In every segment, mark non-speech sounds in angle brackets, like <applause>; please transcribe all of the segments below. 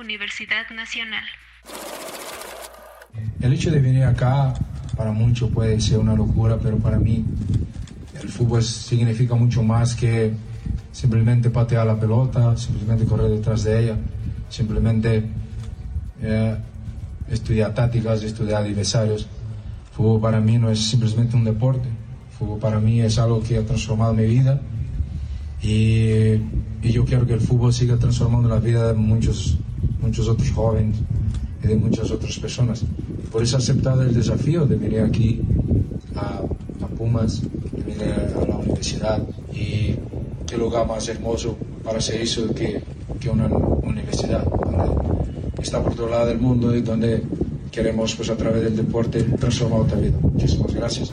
Universidad Nacional. El hecho de venir acá para muchos puede ser una locura, pero para mí el fútbol significa mucho más que simplemente patear la pelota, simplemente correr detrás de ella, simplemente eh, estudiar tácticas, estudiar adversarios. Fútbol para mí no es simplemente un deporte, fútbol para mí es algo que ha transformado mi vida y, y yo quiero que el fútbol siga transformando la vida de muchos, muchos otros jóvenes y de muchas otras personas. Por eso he aceptado el desafío de venir aquí a, a Pumas, de venir a la universidad y qué lugar más hermoso para hacer eso que, que una universidad donde está por todo lado del mundo y donde queremos pues a través del deporte transformar otra vida. Muchísimas gracias.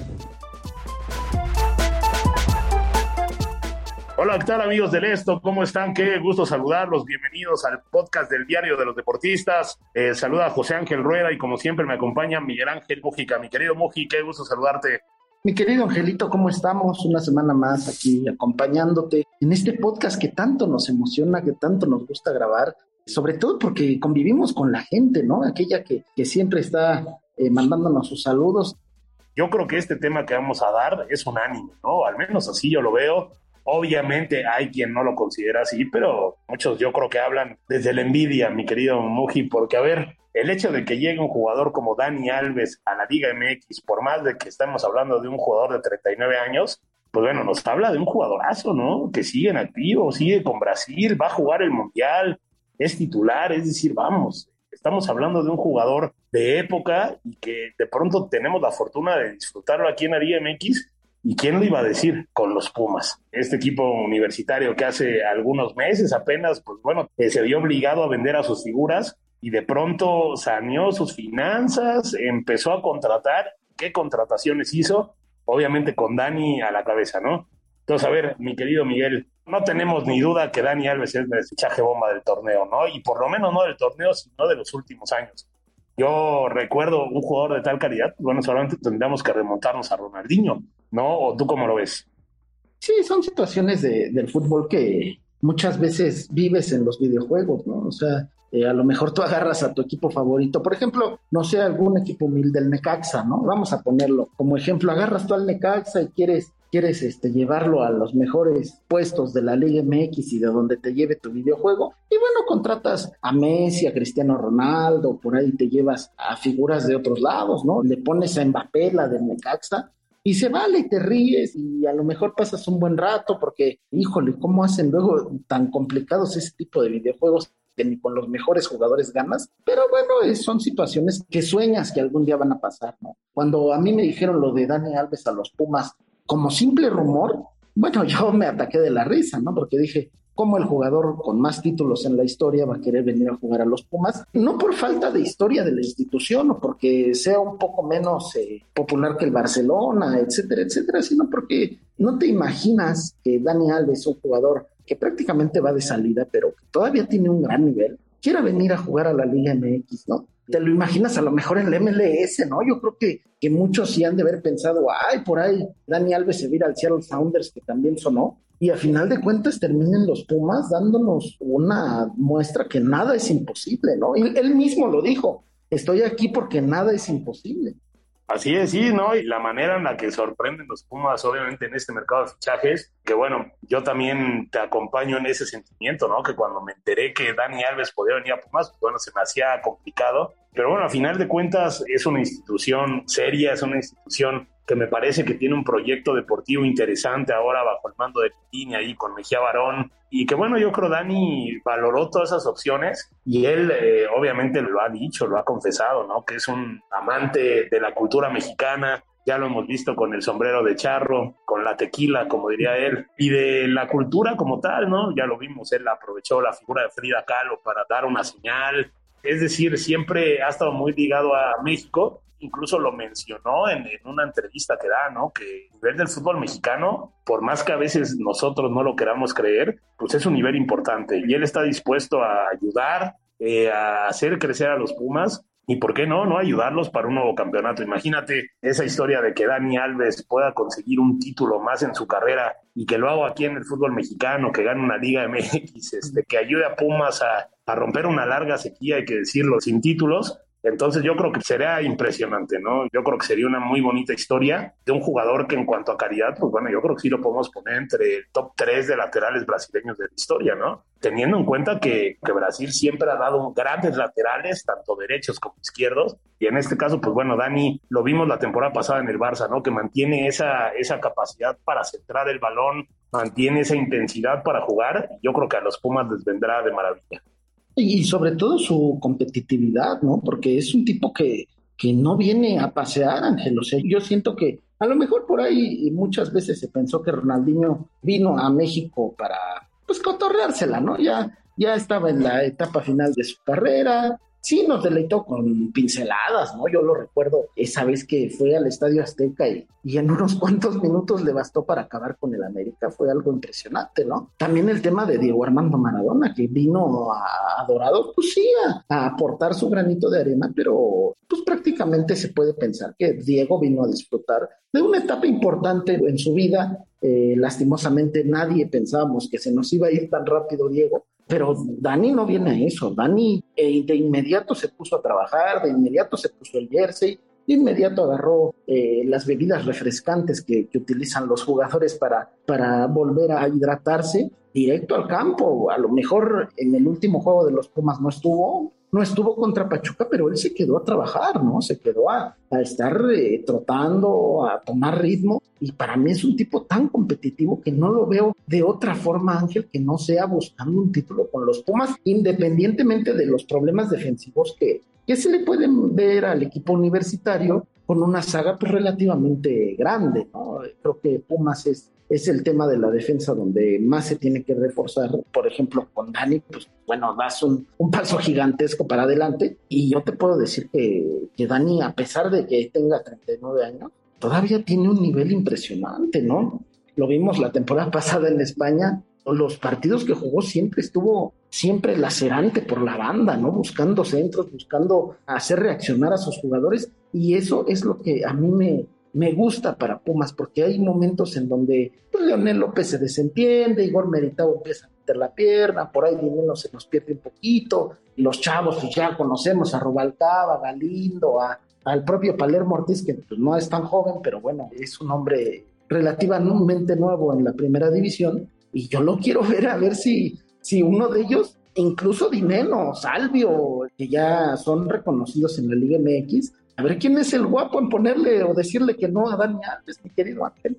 Hola, ¿qué tal amigos del Esto? ¿Cómo están? Qué gusto saludarlos. Bienvenidos al podcast del Diario de los Deportistas. Eh, saluda a José Ángel Rueda y como siempre me acompaña Miguel Ángel Mujica. Mi querido Muji, qué gusto saludarte. Mi querido Angelito, ¿cómo estamos? Una semana más aquí acompañándote en este podcast que tanto nos emociona, que tanto nos gusta grabar, sobre todo porque convivimos con la gente, ¿no? Aquella que, que siempre está eh, mandándonos sus saludos. Yo creo que este tema que vamos a dar es unánime, ¿no? Al menos así yo lo veo. Obviamente hay quien no lo considera así, pero muchos yo creo que hablan desde la envidia, mi querido Muji, porque a ver, el hecho de que llegue un jugador como Dani Alves a la Liga MX, por más de que estamos hablando de un jugador de 39 años, pues bueno, nos habla de un jugadorazo, ¿no? Que sigue en activo, sigue con Brasil, va a jugar el Mundial, es titular, es decir, vamos, estamos hablando de un jugador de época y que de pronto tenemos la fortuna de disfrutarlo aquí en la Liga MX ¿Y quién lo iba a decir con los Pumas? Este equipo universitario que hace algunos meses apenas, pues bueno, se vio obligado a vender a sus figuras y de pronto saneó sus finanzas, empezó a contratar. ¿Qué contrataciones hizo? Obviamente con Dani a la cabeza, ¿no? Entonces, a ver, mi querido Miguel, no tenemos ni duda que Dani Alves es el fichaje bomba del torneo, ¿no? Y por lo menos no del torneo, sino de los últimos años. Yo recuerdo un jugador de tal calidad, bueno, solamente tendríamos que remontarnos a Ronaldinho, ¿no? ¿O tú cómo lo ves? Sí, son situaciones de, del fútbol que muchas veces vives en los videojuegos, ¿no? O sea, eh, a lo mejor tú agarras a tu equipo favorito, por ejemplo, no sé, algún equipo humilde del Necaxa, ¿no? Vamos a ponerlo como ejemplo, agarras tú al Necaxa y quieres quieres este, llevarlo a los mejores puestos de la Liga MX y de donde te lleve tu videojuego. Y bueno, contratas a Messi, a Cristiano Ronaldo, por ahí te llevas a figuras de otros lados, ¿no? Le pones a Mbappé, la del Necaxa, y se vale y te ríes y a lo mejor pasas un buen rato porque, híjole, ¿cómo hacen luego tan complicados ese tipo de videojuegos? que ni con los mejores jugadores ganas, pero bueno, son situaciones que sueñas que algún día van a pasar, ¿no? Cuando a mí me dijeron lo de Dani Alves a los Pumas, como simple rumor, bueno, <laughs> yo me ataqué de la risa, ¿no? Porque dije, ¿cómo el jugador con más títulos en la historia va a querer venir a jugar a los Pumas? No por falta de historia de la institución o porque sea un poco menos eh, popular que el Barcelona, etcétera, etcétera, sino porque no te imaginas que Dani Alves, un jugador que prácticamente va de salida, pero que todavía tiene un gran nivel, quiera venir a jugar a la Liga MX, ¿no? Te lo imaginas a lo mejor en la MLS, ¿no? Yo creo que, que muchos sí han de haber pensado, ay, por ahí Dani Alves se vira al Seattle Sounders, que también sonó, y a final de cuentas terminen los Pumas dándonos una muestra que nada es imposible, ¿no? Y él mismo lo dijo, estoy aquí porque nada es imposible. Así es, sí, ¿no? Y la manera en la que sorprenden los Pumas, obviamente, en este mercado de fichajes, que bueno, yo también te acompaño en ese sentimiento, ¿no? Que cuando me enteré que Dani Alves podía venir a Pumas, pues bueno, se me hacía complicado. Pero bueno, a final de cuentas, es una institución seria, es una institución que me parece que tiene un proyecto deportivo interesante ahora bajo el mando de Pitini ahí con Mejía Barón. Y que bueno, yo creo Dani valoró todas esas opciones y él eh, obviamente lo ha dicho, lo ha confesado, ¿no? Que es un amante de la cultura mexicana, ya lo hemos visto con el sombrero de charro, con la tequila, como diría él, y de la cultura como tal, ¿no? Ya lo vimos, él aprovechó la figura de Frida Kahlo para dar una señal, es decir, siempre ha estado muy ligado a México incluso lo mencionó en, una entrevista que da, ¿no? Que el nivel del fútbol mexicano, por más que a veces nosotros no lo queramos creer, pues es un nivel importante y él está dispuesto a ayudar, eh, a hacer crecer a los Pumas y por qué no, no ayudarlos para un nuevo campeonato. Imagínate esa historia de que Dani Alves pueda conseguir un título más en su carrera y que lo haga aquí en el fútbol mexicano, que gane una Liga MX, este, que ayude a Pumas a, a romper una larga sequía, hay que decirlo, sin títulos entonces yo creo que sería impresionante, ¿no? Yo creo que sería una muy bonita historia de un jugador que en cuanto a calidad, pues bueno, yo creo que sí lo podemos poner entre el top 3 de laterales brasileños de la historia, ¿no? Teniendo en cuenta que, que Brasil siempre ha dado grandes laterales, tanto derechos como izquierdos, y en este caso, pues bueno, Dani, lo vimos la temporada pasada en el Barça, ¿no? Que mantiene esa, esa capacidad para centrar el balón, mantiene esa intensidad para jugar, yo creo que a los Pumas les vendrá de maravilla. Y sobre todo su competitividad, ¿no? Porque es un tipo que, que no viene a pasear, Ángel. O sea, yo siento que a lo mejor por ahí muchas veces se pensó que Ronaldinho vino a México para, pues, cotorreársela, ¿no? Ya, ya estaba en la etapa final de su carrera, sí nos deleitó con pinceladas, ¿no? Yo lo recuerdo esa vez que fue al Estadio Azteca y, en unos cuantos minutos le bastó para acabar con el América, fue algo impresionante, ¿no? También el tema de Diego Armando Maradona, que vino a, Dorado, pues sí, a, aportar su granito de arena, pero pues prácticamente se puede pensar que Diego vino a disfrutar de una etapa importante en su vida. Eh, lastimosamente nadie pensábamos que se nos iba a ir tan rápido Diego, pero Dani no viene a eso. Dani eh, de inmediato se puso a trabajar, de inmediato se puso el jersey, de inmediato agarró eh, las bebidas refrescantes que, utilizan los jugadores para, para volver a hidratarse directo al campo. A lo mejor en el último juego de los Pumas no estuvo, no estuvo contra Pachuca, pero él se quedó a trabajar, ¿no? Se quedó a, estar eh, trotando, a tomar ritmo. Y para mí es un tipo tan competitivo que no lo veo de otra forma, Ángel, que no sea buscando un título con los Pumas, independientemente de los problemas defensivos que, que se le pueden ver al equipo universitario con una saga pues, relativamente grande, ¿no? Creo que Pumas es es el tema de la defensa donde más se tiene que reforzar. Por ejemplo, con Dani, pues bueno, das un, paso gigantesco para adelante. Y yo te puedo decir que, que Dani, a pesar de que tenga 39 años, todavía tiene un nivel impresionante, ¿no? Lo vimos la temporada pasada en España, los partidos que jugó siempre estuvo siempre lacerante por la banda, ¿no? Buscando centros, buscando hacer reaccionar a sus jugadores y eso es lo que a mí me, me gusta para Pumas porque hay momentos en donde pues, Leonel López se desentiende, Igor Meritado empieza a meter la pierna, por ahí Dinero se nos pierde un poquito, los chavos pues ya conocemos a Rubalcaba, a Galindo, a, al propio Palermo Ortiz, que pues, no es tan joven, pero bueno, es un hombre relativamente nuevo en la primera división, y yo lo quiero ver a ver si, si uno de ellos, incluso Dineno, Salvio, que ya son reconocidos en la Liga MX, a ver quién es el guapo en ponerle o decirle que no a Dani Alves, mi querido Ángel.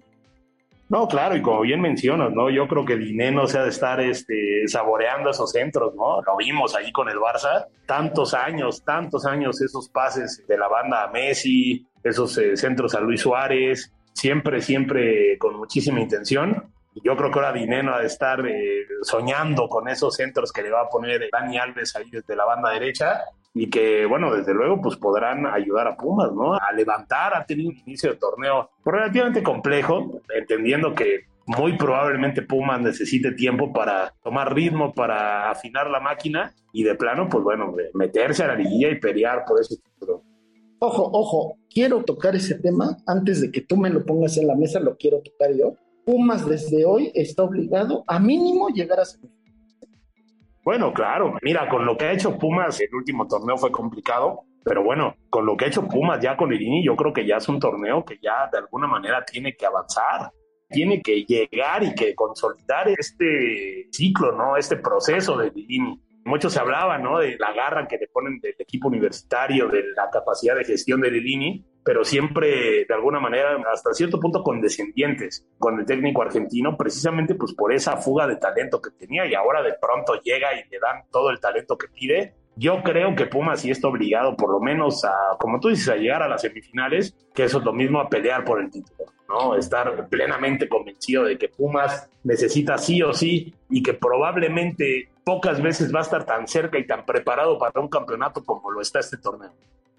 No, claro, y como bien mencionas, ¿no? Yo creo que Dineno se ha de estar este, saboreando esos centros, ¿no? Lo vimos ahí con el Barça, tantos años, tantos años esos pases de la banda a Messi, esos eh, centros a Luis Suárez, siempre, siempre con muchísima intención. Yo creo que ahora Dineno ha de estar eh, soñando con esos centros que le va a poner Dani Alves ahí desde la banda derecha y que, bueno, desde luego, pues podrán ayudar a Pumas, ¿no? A levantar, ha tenido un inicio de torneo relativamente complejo, entendiendo que muy probablemente Pumas necesite tiempo para tomar ritmo, para afinar la máquina y de plano, pues bueno, meterse a la liguilla y pelear por ese título. Ojo, ojo, quiero tocar ese tema antes de que tú me lo pongas en la mesa, lo quiero tocar yo. Pumas desde hoy está obligado a mínimo llegar a bueno, claro. Mira, con lo que ha hecho Pumas, el último torneo fue complicado, Pero bueno, con lo que ha hecho Pumas ya con Lilini, yo creo que ya es un torneo que ya de alguna manera tiene que avanzar tiene que llegar y que consolidar este ciclo, ¿no? Este proceso de Lilini. Mucho se hablaba, ¿no? De la garra que le ponen del equipo universitario, de la capacidad de gestión de Lilini, pero siempre de alguna manera hasta cierto punto condescendientes con el técnico argentino, precisamente pues por esa fuga de talento que tenía y ahora de pronto llega y le dan todo el talento que pide yo creo que Pumas sí está obligado, por lo menos a, como tú dices, a llegar a las semifinales, que eso es lo mismo a pelear por el título, ¿no? Estar plenamente convencido de que Pumas necesita sí o sí y que probablemente pocas veces va a estar tan cerca y tan preparado para un campeonato como lo está este torneo.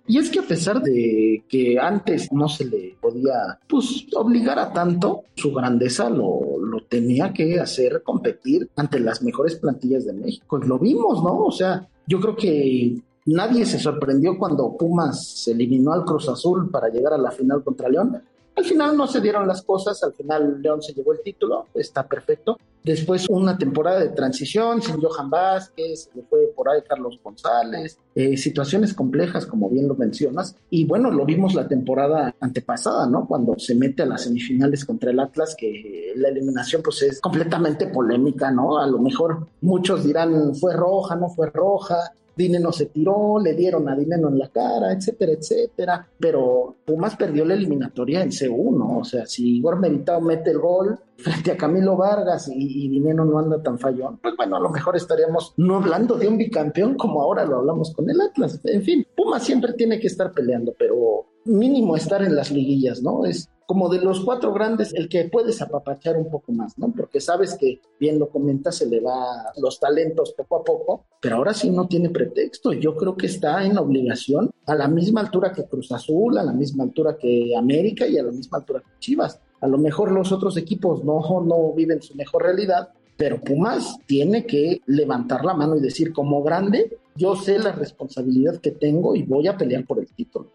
Y es que a pesar de que antes no se le podía pues, obligar a tanto, su grandeza lo, lo tenía que hacer competir ante las mejores plantillas de México. Lo vimos, ¿no? O sea, yo creo que nadie se sorprendió cuando Pumas se eliminó al Cruz Azul para llegar a la final contra León. Al final no se dieron las cosas, al final León se llevó el título, está perfecto. Después una temporada de transición sin Johan Vázquez, se fue por ahí Carlos González, eh, situaciones complejas como bien lo mencionas. Y bueno, lo vimos la temporada antepasada, ¿no? Cuando se mete a las semifinales contra el Atlas, que la eliminación pues es completamente polémica, ¿no? A lo mejor muchos dirán fue roja, no fue roja, Dineno se tiró, le dieron a Dineno en la cara, etcétera, etcétera. Pero Pumas perdió la eliminatoria en C1. O sea, si Igor Meritao mete el gol frente a Camilo Vargas y, Dineno no anda tan fallón, pues bueno, a lo mejor estaríamos no hablando de un bicampeón como ahora lo hablamos con el Atlas. En fin, Pumas siempre tiene que estar peleando, pero mínimo estar en las liguillas, ¿no? Es como de los cuatro grandes, el que puedes apapachar un poco más, ¿no? Porque sabes que, bien lo comentas, se le va los talentos poco a poco, pero ahora sí no tiene pretexto. Yo creo que está en obligación a la misma altura que Cruz Azul, a la misma altura que América y a la misma altura que Chivas. A lo mejor los otros equipos no, no viven su mejor realidad, pero Pumas tiene que levantar la mano y decir, como grande, yo sé la responsabilidad que tengo y voy a pelear por el título.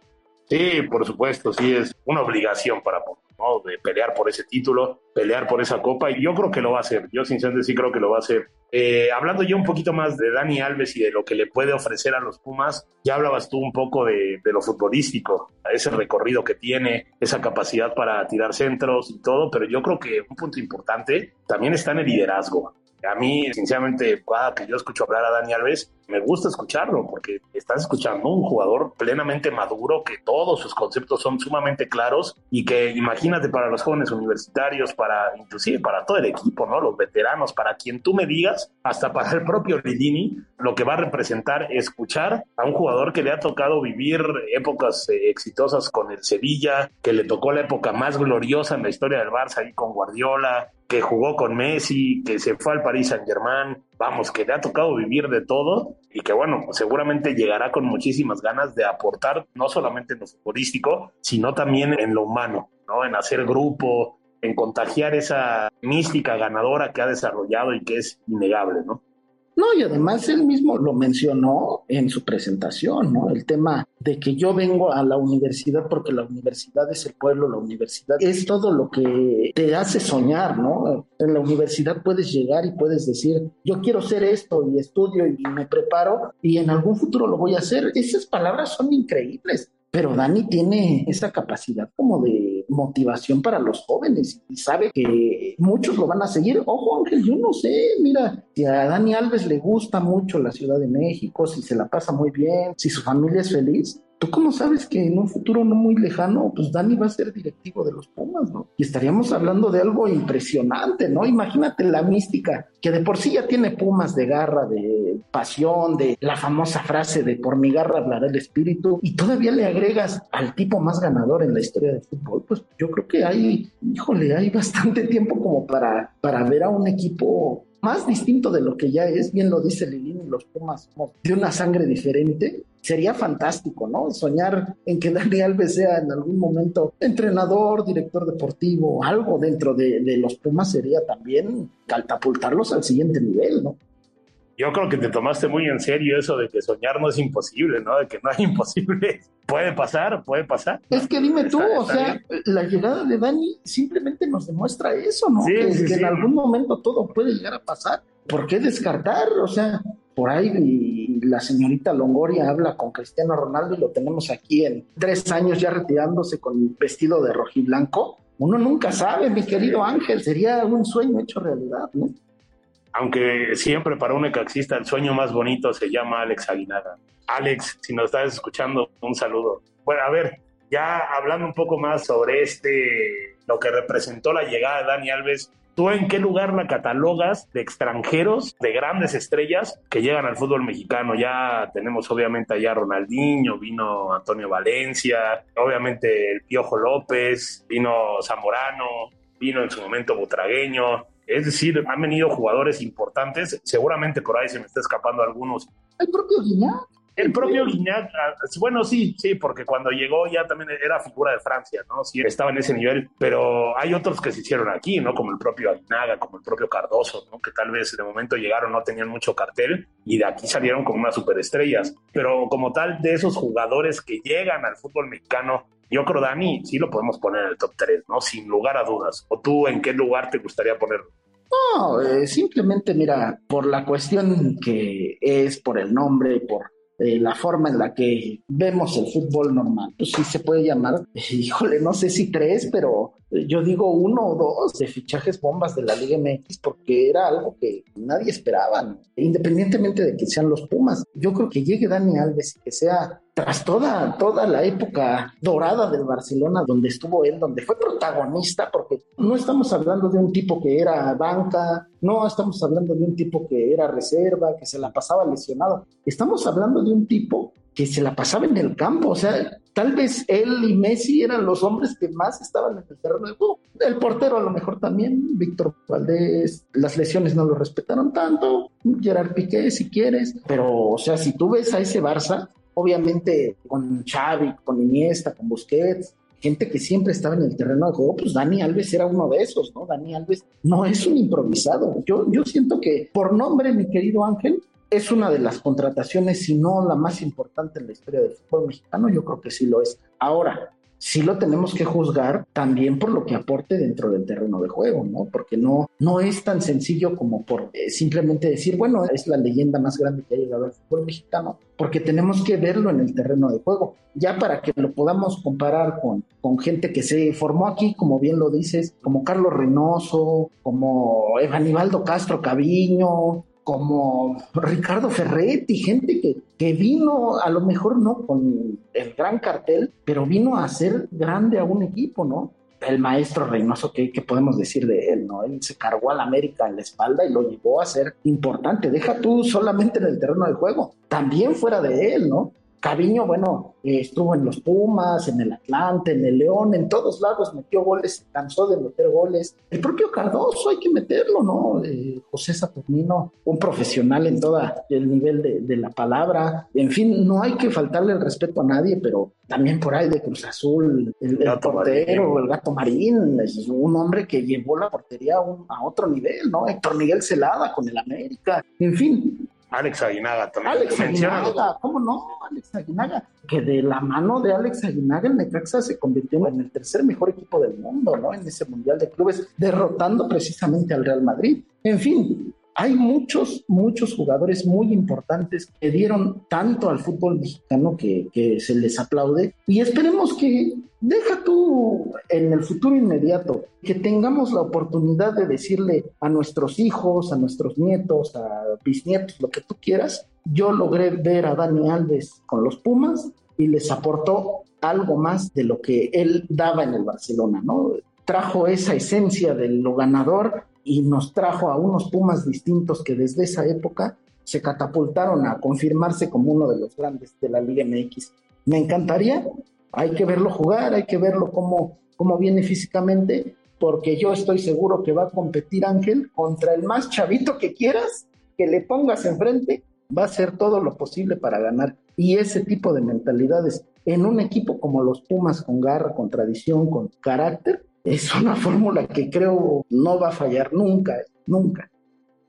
Sí, por supuesto, sí, es una obligación para ¿no? De pelear por ese título, pelear por esa copa, y yo creo que lo va a hacer, yo sinceramente sí creo que lo va a hacer. Eh, hablando yo un poquito más de Dani Alves y de lo que le puede ofrecer a los Pumas, ya hablabas tú un poco de, de lo futbolístico, ese recorrido que tiene, esa capacidad para tirar centros y todo, pero yo creo que un punto importante también está en el liderazgo. A mí, sinceramente, cada que yo escucho hablar a Dani Alves, me gusta escucharlo porque estás escuchando un jugador plenamente maduro, que todos sus conceptos son sumamente claros y que imagínate para los jóvenes universitarios, para inclusive para todo el equipo, ¿no? Los veteranos, para quien tú me digas, hasta para el propio Lidini, lo que va a representar escuchar a un jugador que le ha tocado vivir épocas eh, exitosas con el Sevilla, que le tocó la época más gloriosa en la historia del Barça ahí con Guardiola, que jugó con Messi, que se fue al Paris Saint Germain, vamos, que le ha tocado vivir de todo y que bueno, seguramente llegará con muchísimas ganas de aportar no solamente en lo futbolístico, sino también en lo humano, ¿no? En hacer grupo, en contagiar esa mística ganadora que ha desarrollado y que es innegable, ¿no? No, y además él mismo lo mencionó en su presentación, ¿no? El tema de que yo vengo a la universidad porque la universidad es el pueblo, la universidad es todo lo que te hace soñar, ¿no? En la universidad puedes llegar y puedes decir, yo quiero ser esto y estudio y me preparo y en algún futuro lo voy a hacer. Esas palabras son increíbles. Pero Dani tiene esa capacidad como de motivación para los jóvenes y sabe que muchos lo van a seguir. Ojo, Ángel, yo no sé, mira, si a Dani Alves le gusta mucho la Ciudad de México, si se la pasa muy bien, si su familia es feliz, ¿Tú cómo sabes que en un futuro no muy lejano, pues Dani va a ser directivo de los Pumas, ¿no? Y estaríamos hablando de algo impresionante, ¿no? Imagínate la mística, que de por sí ya tiene Pumas de garra, de pasión, de la famosa frase de por mi garra hablará el espíritu, y todavía le agregas al tipo más ganador en la historia del fútbol, pues yo creo que hay, híjole, hay bastante tiempo como para, para ver a un equipo más distinto de lo que ya es, bien lo dice Lilín y los Pumas de una sangre diferente, sería fantástico, ¿no? Soñar en que Dani Alves sea en algún momento entrenador, director deportivo, algo dentro de, de los Pumas sería también catapultarlos al siguiente nivel, ¿no? yo creo que te tomaste muy en serio eso de que soñar no es imposible, ¿no? De que no hay <laughs> imposible. Puede pasar, puede pasar. Es que dime tú, o sea, la llegada de Dani simplemente nos demuestra eso, ¿no? que, en algún momento todo puede llegar a pasar. ¿Por qué descartar? O sea, por ahí la señorita Longoria habla con Cristiano Ronaldo y lo tenemos aquí en tres años ya retirándose con el vestido de rojiblanco. Uno nunca sabe, mi querido Ángel, sería un sueño hecho realidad, ¿no? Aunque siempre para un necaxista el sueño más bonito se llama Alex Aguinaga. Alex, si nos estás escuchando, un saludo. Bueno, a ver, ya hablando un poco más sobre este, lo que representó la llegada de Dani Alves ¿Tú en qué lugar la catalogas de extranjeros, de grandes estrellas que llegan al fútbol mexicano? Ya tenemos obviamente allá Ronaldinho, vino Antonio Valencia, obviamente el Piojo López, vino Zamorano, vino en su momento Butragueño. Es decir, han venido jugadores importantes, seguramente por ahí se me está escapando algunos. El propio Guiñac. El propio Guiñac, bueno, sí, sí, porque cuando llegó ya también era figura de Francia, ¿no? Sí, estaba en ese nivel, pero hay otros que se hicieron aquí, ¿no? Como el propio Aguinaga, como el propio Cardoso, ¿no? Que tal vez de momento llegaron, no tenían mucho cartel y de aquí salieron como unas superestrellas. Pero como tal, de esos jugadores que llegan al fútbol mexicano, yo creo, Dani, sí lo podemos poner en el top 3, ¿no? Sin lugar a dudas. ¿O tú en qué lugar te gustaría ponerlo? No, eh, simplemente mira, por la cuestión que es, por el nombre, por eh, la forma en la que vemos el fútbol normal, pues sí se puede llamar, <laughs> híjole, no sé si tres, pero yo digo uno o dos de fichajes bombas de la Liga MX porque era algo que nadie esperaba, independientemente de que sean los Pumas. Yo creo que llegue Dani Alves y que sea tras toda, toda la época dorada del Barcelona, donde estuvo él, donde fue protagonista, porque no estamos hablando de un tipo que era banca, no estamos hablando de un tipo que era reserva, que se la pasaba lesionado, estamos hablando de un tipo que se la pasaba en el campo, o sea, tal vez él y Messi eran los hombres que más estaban en el terreno de juego. El portero a lo mejor también, Víctor Valdés, las lesiones no lo respetaron tanto, Gerard Piqué si quieres, pero o sea, si tú ves a ese Barça, obviamente con Xavi, con Iniesta, con Busquets, gente que siempre estaba en el terreno de juego, pues Dani Alves era uno de esos, ¿no? Dani Alves no es un improvisado. Yo, yo siento que por nombre, mi querido Ángel, es una de las contrataciones, si no la más importante en la historia del fútbol mexicano, yo creo que sí lo es. Ahora, sí lo tenemos que juzgar también por lo que aporte dentro del terreno de juego, ¿no? Porque no, no es tan sencillo como por eh, simplemente decir, bueno, es la leyenda más grande que ha llegado al fútbol mexicano, porque tenemos que verlo en el terreno de juego, ya para que lo podamos comparar con, con gente que se formó aquí, como bien lo dices, como Carlos Reynoso, como Evanibaldo Castro Caviño, como Ricardo Ferretti, gente que, que vino, a lo mejor no con el gran cartel, pero vino a hacer grande a un equipo, ¿no? El maestro Reynoso, ¿qué, ¿qué, podemos decir de él? ¿no? Él se cargó a la América en la espalda y lo llevó a ser importante. Deja tú solamente en el terreno de juego, también fuera de él, ¿no? Caviño, bueno, eh, estuvo en los Pumas, en el Atlante, en el León, en todos lados metió goles, se cansó de meter goles. El propio Cardoso hay que meterlo, ¿no? Eh, José Saturnino, un profesional en todo el nivel de, la palabra. En fin, no hay que faltarle el respeto a nadie, pero también por ahí de Cruz Azul, el, portero, el gato marín, es un hombre que llevó la portería a, a otro nivel, ¿no? Héctor Miguel Celada con el América. En fin, Alex Aguinaga también. Alex Aguinaga, ¿cómo no? Alex Aguinaga, que de la mano de Alex Aguinaga el Necaxa se convirtió en el tercer mejor equipo del mundo, ¿no? En ese Mundial de Clubes, derrotando precisamente al Real Madrid. En fin, hay muchos, muchos jugadores muy importantes que dieron tanto al fútbol mexicano que, que, se les aplaude y esperemos que deja tú en el futuro inmediato que tengamos la oportunidad de decirle a nuestros hijos, a nuestros nietos, a bisnietos, lo que tú quieras. Yo logré ver a Dani Alves con los Pumas y les aportó algo más de lo que él daba en el Barcelona, ¿no? Trajo esa esencia de lo ganador y nos trajo a unos Pumas distintos que desde esa época se catapultaron a confirmarse como uno de los grandes de la Liga MX. Me encantaría, hay que verlo jugar, hay que verlo cómo, cómo viene físicamente, porque yo estoy seguro que va a competir Ángel contra el más chavito que quieras, que le pongas enfrente, va a hacer todo lo posible para ganar. Y ese tipo de mentalidades en un equipo como los Pumas, con garra, con tradición, con carácter, es una <laughs> fórmula que creo no va a fallar nunca, nunca.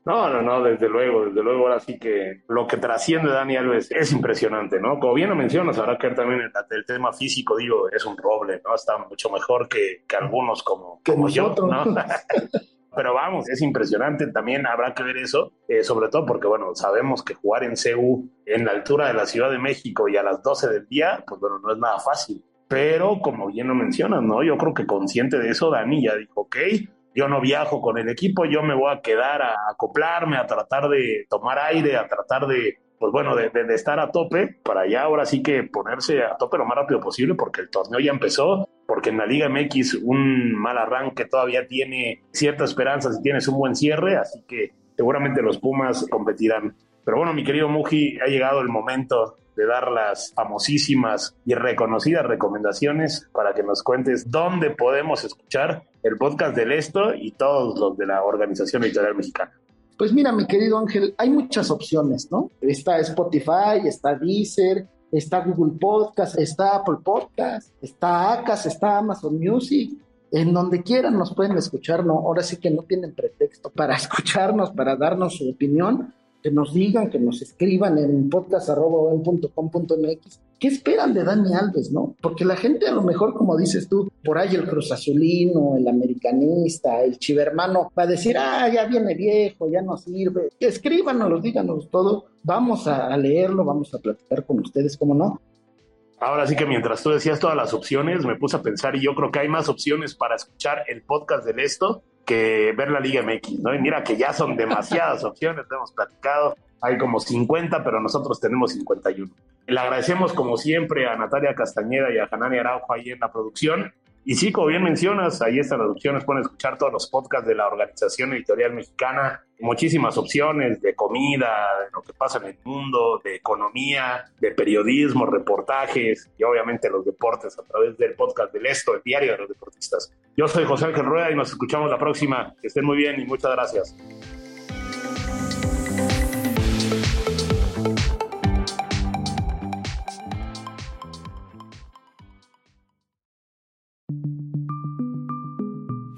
No, no, no, desde luego, desde luego, ahora sí que lo que trasciende Dani Alves es impresionante, ¿no? Como bien lo mencionas, ahora que también el, tema físico, digo, es un roble, ¿no? Está mucho mejor que, que algunos como, como yo, ¿no? <laughs> Pero vamos, es impresionante, también habrá que ver eso, eh, sobre todo porque, bueno, sabemos que jugar en CU en la altura de la Ciudad de México y a las 12 del día, pues bueno, no es nada fácil. Pero como bien lo mencionas, ¿no? Yo creo que consciente de eso, Dani ya dijo, ok, yo no viajo con el equipo, yo me voy a quedar a acoplarme, a tratar de tomar aire, a tratar de, pues bueno, de, de, estar a tope para ya ahora sí que ponerse a tope lo más rápido posible porque el torneo ya empezó, porque en la Liga MX un mal arranque todavía tiene ciertas esperanzas y tienes un buen cierre, así que seguramente los Pumas competirán. Pero bueno, mi querido Muji, ha llegado el momento de dar las famosísimas y reconocidas recomendaciones para que nos cuentes dónde podemos escuchar el podcast del Esto y todos los de la Organización Editorial Mexicana. Pues mira, mi querido Ángel, hay muchas opciones, ¿no? Está Spotify, está Deezer, está Google Podcast, está Apple Podcast, está Acas, está Amazon Music. En donde quieran nos pueden escuchar, ¿no? Ahora sí que no tienen pretexto para <laughs> escucharnos, para darnos su opinión que nos digan, que nos escriban en podcast.com.mx. ¿Qué esperan de Dani Alves, no? Porque la gente a lo mejor, como dices tú, por ahí el Cruz Azulino, el americanista, el chivermano, va a decir, ah, ya viene viejo, ya no sirve. Escríbanos, díganos todo. Vamos a leerlo, vamos a platicar con ustedes, ¿cómo no? Ahora sí que mientras tú decías todas las opciones, me puse a pensar y yo creo que hay más opciones para escuchar el podcast del esto que ver la Liga MX, ¿no? Y mira que ya son demasiadas <laughs> opciones, hemos platicado, hay como 50, pero nosotros tenemos 51. Le agradecemos como siempre a Natalia Castañeda y a Hanani Araujo ahí en la producción. Y sí, como bien mencionas, ahí están las opciones, pueden escuchar todos los podcasts de la Organización Editorial Mexicana, muchísimas opciones de comida, de lo que pasa en el mundo, de economía, de periodismo, reportajes y obviamente los deportes a través del podcast del Esto, el diario de los deportistas. Yo soy José Ángel Rueda y nos escuchamos la próxima. Que estén muy bien y muchas gracias.